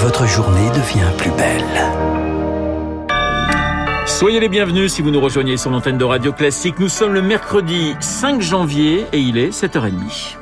votre journée devient plus belle. Soyez les bienvenus si vous nous rejoignez sur l'antenne de Radio Classique. Nous sommes le mercredi 5 janvier et il est 7h30.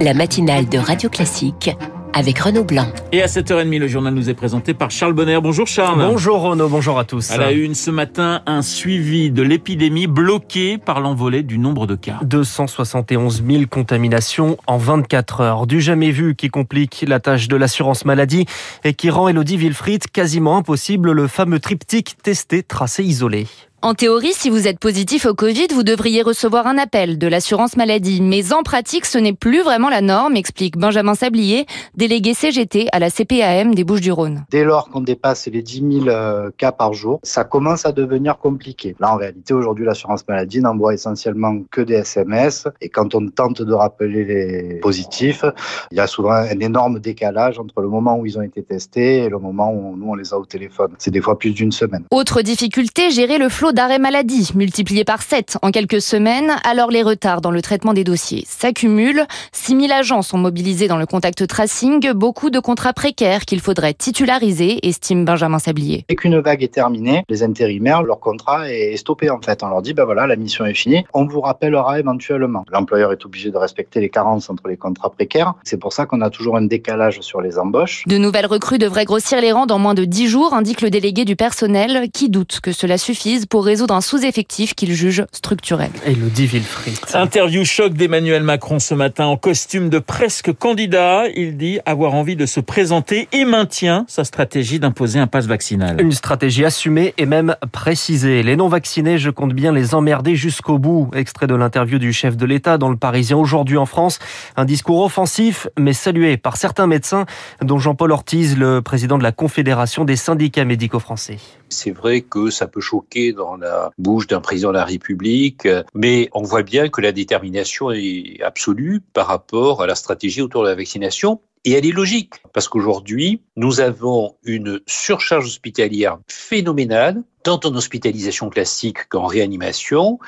La matinale de Radio Classique avec Renaud Blanc. Et à 7h30, le journal nous est présenté par Charles Bonner. Bonjour Charles. Bonjour Renaud, bonjour à tous. À la une ce matin, un suivi de l'épidémie bloqué par l'envolée du nombre de cas. 271 000 contaminations en 24 heures. Du jamais vu qui complique la tâche de l'assurance maladie et qui rend Elodie Wilfried quasiment impossible le fameux triptyque testé, tracé, isolé. En théorie, si vous êtes positif au Covid, vous devriez recevoir un appel de l'assurance maladie. Mais en pratique, ce n'est plus vraiment la norme, explique Benjamin Sablier, délégué CGT à la CPAM des Bouches-du-Rhône. Dès lors qu'on dépasse les 10 000 euh, cas par jour, ça commence à devenir compliqué. Là, en réalité, aujourd'hui, l'assurance maladie n'envoie essentiellement que des SMS. Et quand on tente de rappeler les positifs, il y a souvent un énorme décalage entre le moment où ils ont été testés et le moment où nous, on les a au téléphone. C'est des fois plus d'une semaine. Autre difficulté, gérer le flot d'arrêt maladie, multiplié par 7 en quelques semaines, alors les retards dans le traitement des dossiers s'accumulent. 6000 agents sont mobilisés dans le contact tracing, beaucoup de contrats précaires qu'il faudrait titulariser, estime Benjamin Sablier. Dès qu'une vague est terminée, les intérimaires, leur contrat est stoppé en fait. On leur dit, ben voilà, la mission est finie, on vous rappellera éventuellement. L'employeur est obligé de respecter les carences entre les contrats précaires. C'est pour ça qu'on a toujours un décalage sur les embauches. De nouvelles recrues devraient grossir les rangs dans moins de 10 jours, indique le délégué du personnel, qui doute que cela suffise pour résoudre un sous-effectif qu'il juge structurel. Elodie Wilfried. Interview choc d'Emmanuel Macron ce matin en costume de presque candidat. Il dit avoir envie de se présenter et maintient sa stratégie d'imposer un passe vaccinal. Une stratégie assumée et même précisée. Les non-vaccinés, je compte bien les emmerder jusqu'au bout. Extrait de l'interview du chef de l'État dans le Parisien aujourd'hui en France. Un discours offensif, mais salué par certains médecins, dont Jean-Paul Ortiz, le président de la Confédération des syndicats médicaux français. C'est vrai que ça peut choquer dans la bouche d'un président de la République, mais on voit bien que la détermination est absolue par rapport à la stratégie autour de la vaccination. Et elle est logique, parce qu'aujourd'hui, nous avons une surcharge hospitalière phénoménale, tant en hospitalisation classique qu'en réanimation,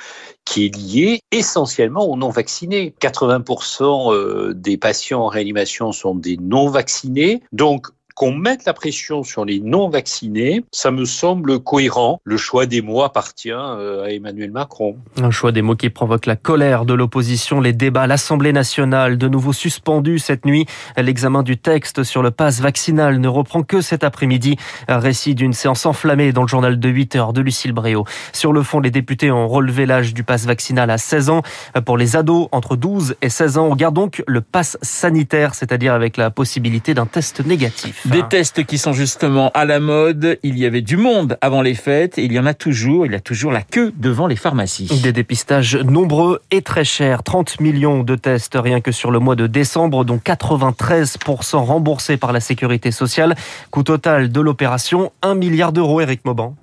qui est liée essentiellement aux non-vaccinés. 80% des patients en réanimation sont des non-vaccinés. Donc, qu'on mette la pression sur les non-vaccinés, ça me semble cohérent. Le choix des mots appartient à Emmanuel Macron. Un choix des mots qui provoque la colère de l'opposition. Les débats à l'Assemblée nationale, de nouveau suspendus cette nuit. L'examen du texte sur le pass vaccinal ne reprend que cet après-midi. Un récit d'une séance enflammée dans le journal de 8 heures de Lucille Bréau. Sur le fond, les députés ont relevé l'âge du pass vaccinal à 16 ans. Pour les ados entre 12 et 16 ans, on garde donc le pass sanitaire, c'est-à-dire avec la possibilité d'un test négatif. Des tests qui sont justement à la mode. Il y avait du monde avant les fêtes et il y en a toujours. Il y a toujours la queue devant les pharmacies. Des dépistages nombreux et très chers. 30 millions de tests rien que sur le mois de décembre, dont 93% remboursés par la sécurité sociale. Coût total de l'opération, 1 milliard d'euros, Eric Mauban.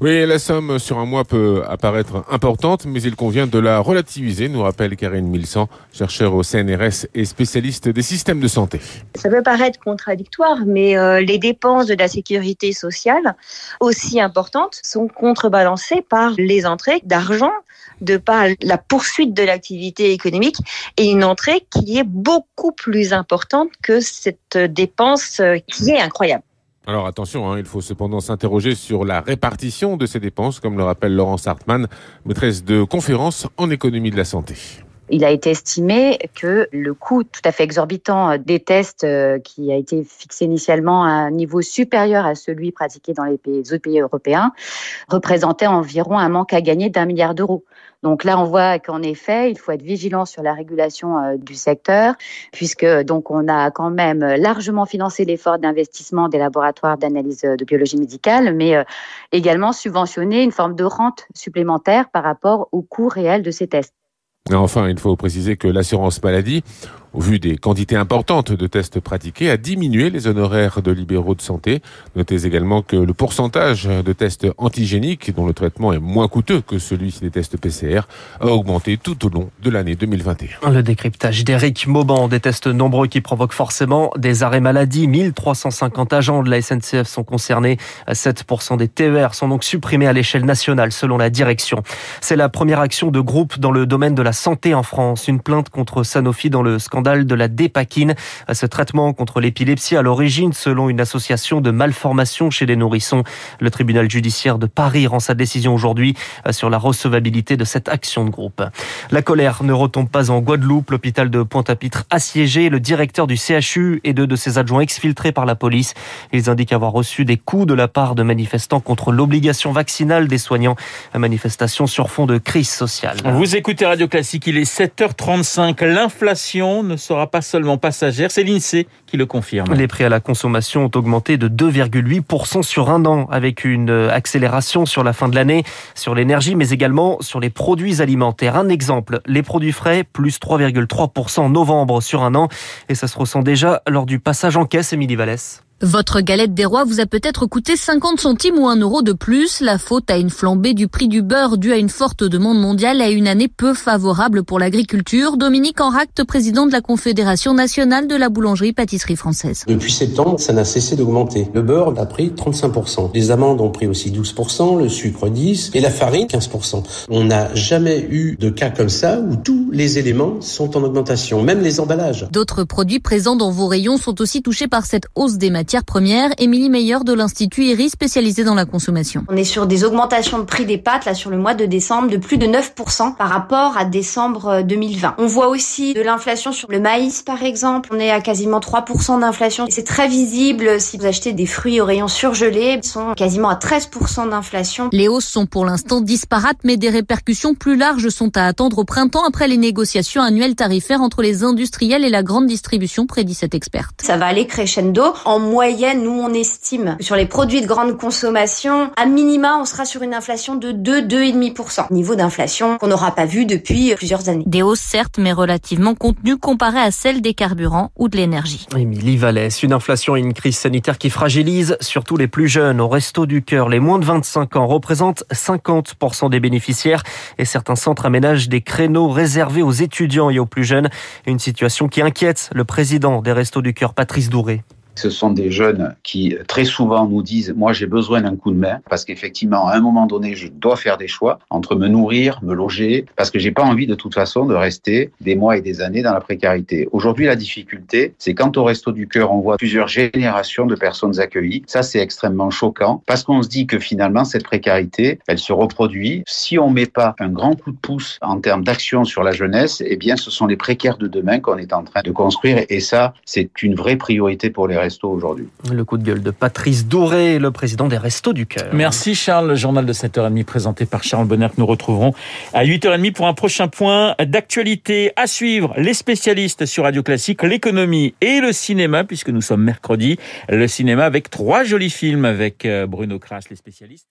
Oui, la somme sur un mois peut apparaître importante, mais il convient de la relativiser, nous rappelle Karine Milsan, chercheur au CNRS et spécialiste des systèmes de santé. Ça peut paraître contradictoire, mais euh, les dépenses de la sécurité sociale, aussi importantes, sont contrebalancées par les entrées d'argent de par la poursuite de l'activité économique et une entrée qui est beaucoup plus importante que cette dépense qui est incroyable. Alors attention, hein, il faut cependant s'interroger sur la répartition de ces dépenses, comme le rappelle Laurence Hartmann, maîtresse de conférences en économie de la santé. Il a été estimé que le coût tout à fait exorbitant des tests qui a été fixé initialement à un niveau supérieur à celui pratiqué dans les, pays, européens représentait environ un manque à gagner d'un milliard d'euros. Donc là, on voit qu'en effet, il faut être vigilant sur la régulation du secteur, puisque donc on a quand même largement financé l'effort d'investissement des laboratoires d'analyse de biologie médicale, mais également subventionné une forme de rente supplémentaire par rapport au coût réel de ces tests. Enfin, il faut préciser que l'assurance maladie, au vu des quantités importantes de tests pratiqués, a diminué les honoraires de libéraux de santé. Notez également que le pourcentage de tests antigéniques, dont le traitement est moins coûteux que celui des tests PCR, a augmenté tout au long de l'année 2021. Le décryptage d'Éric Mauban, des tests nombreux qui provoquent forcément des arrêts maladie. 1350 agents de la SNCF sont concernés. 7% des TER sont donc supprimés à l'échelle nationale, selon la direction. C'est la première action de groupe dans le domaine de la santé en France. Une plainte contre Sanofi dans le scandale scandale de la dépakine. Ce traitement contre l'épilepsie à l'origine selon une association de malformations chez les nourrissons. Le tribunal judiciaire de Paris rend sa décision aujourd'hui sur la recevabilité de cette action de groupe. La colère ne retombe pas en Guadeloupe. L'hôpital de Pointe-à-Pitre assiégé. Le directeur du CHU et deux de ses adjoints exfiltrés par la police. Ils indiquent avoir reçu des coups de la part de manifestants contre l'obligation vaccinale des soignants. Manifestation sur fond de crise sociale. Vous écoutez Radio Classique, il est 7h35. L'inflation ne sera pas seulement passagère, c'est l'INSEE qui le confirme. Les prix à la consommation ont augmenté de 2,8% sur un an, avec une accélération sur la fin de l'année, sur l'énergie, mais également sur les produits alimentaires. Un exemple, les produits frais, plus 3,3% en novembre sur un an, et ça se ressent déjà lors du passage en caisse, Émilie Vallès. Votre galette des rois vous a peut-être coûté 50 centimes ou 1 euro de plus. La faute à une flambée du prix du beurre due à une forte demande mondiale et à une année peu favorable pour l'agriculture. Dominique Enract, président de la Confédération nationale de la boulangerie-pâtisserie française. Depuis septembre, ça n'a cessé d'augmenter. Le beurre a pris 35%. Les amandes ont pris aussi 12%, le sucre 10% et la farine 15%. On n'a jamais eu de cas comme ça où tous les éléments sont en augmentation, même les emballages. D'autres produits présents dans vos rayons sont aussi touchés par cette hausse des matières première, Émilie Meyer de l'Institut IRI spécialisé dans la consommation. On est sur des augmentations de prix des pâtes là sur le mois de décembre de plus de 9% par rapport à décembre 2020. On voit aussi de l'inflation sur le maïs par exemple. On est à quasiment 3% d'inflation. C'est très visible si vous achetez des fruits au rayon surgelé. Ils sont quasiment à 13% d'inflation. Les hausses sont pour l'instant disparates mais des répercussions plus larges sont à attendre au printemps après les négociations annuelles tarifaires entre les industriels et la grande distribution, prédit cette experte. Ça va aller crescendo. En moyenne, nous, on estime sur les produits de grande consommation, à minima, on sera sur une inflation de 2-2,5%. Niveau d'inflation qu'on n'aura pas vu depuis plusieurs années. Des hausses, certes, mais relativement contenues comparées à celles des carburants ou de l'énergie. Émilie Vallès, une inflation et une crise sanitaire qui fragilise surtout les plus jeunes. Au Resto du Cœur, les moins de 25 ans représentent 50% des bénéficiaires et certains centres aménagent des créneaux réservés aux étudiants et aux plus jeunes. Une situation qui inquiète le président des Restos du Cœur, Patrice Douré. Ce sont des jeunes qui très souvent nous disent moi j'ai besoin d'un coup de main parce qu'effectivement à un moment donné je dois faire des choix entre me nourrir, me loger parce que j'ai pas envie de toute façon de rester des mois et des années dans la précarité. Aujourd'hui la difficulté c'est quand au resto du cœur on voit plusieurs générations de personnes accueillies, ça c'est extrêmement choquant parce qu'on se dit que finalement cette précarité elle se reproduit si on met pas un grand coup de pouce en termes d'action sur la jeunesse, eh bien ce sont les précaires de demain qu'on est en train de construire et ça c'est une vraie priorité pour les Restos aujourd'hui. Le coup de gueule de Patrice Douré, le président des Restos du Cœur. Merci Charles, le journal de 7h30 présenté par Charles Bonner que nous retrouverons à 8h30 pour un prochain point d'actualité à suivre. Les spécialistes sur Radio Classique, l'économie et le cinéma, puisque nous sommes mercredi. Le cinéma avec trois jolis films avec euh, Bruno Kras, les spécialistes.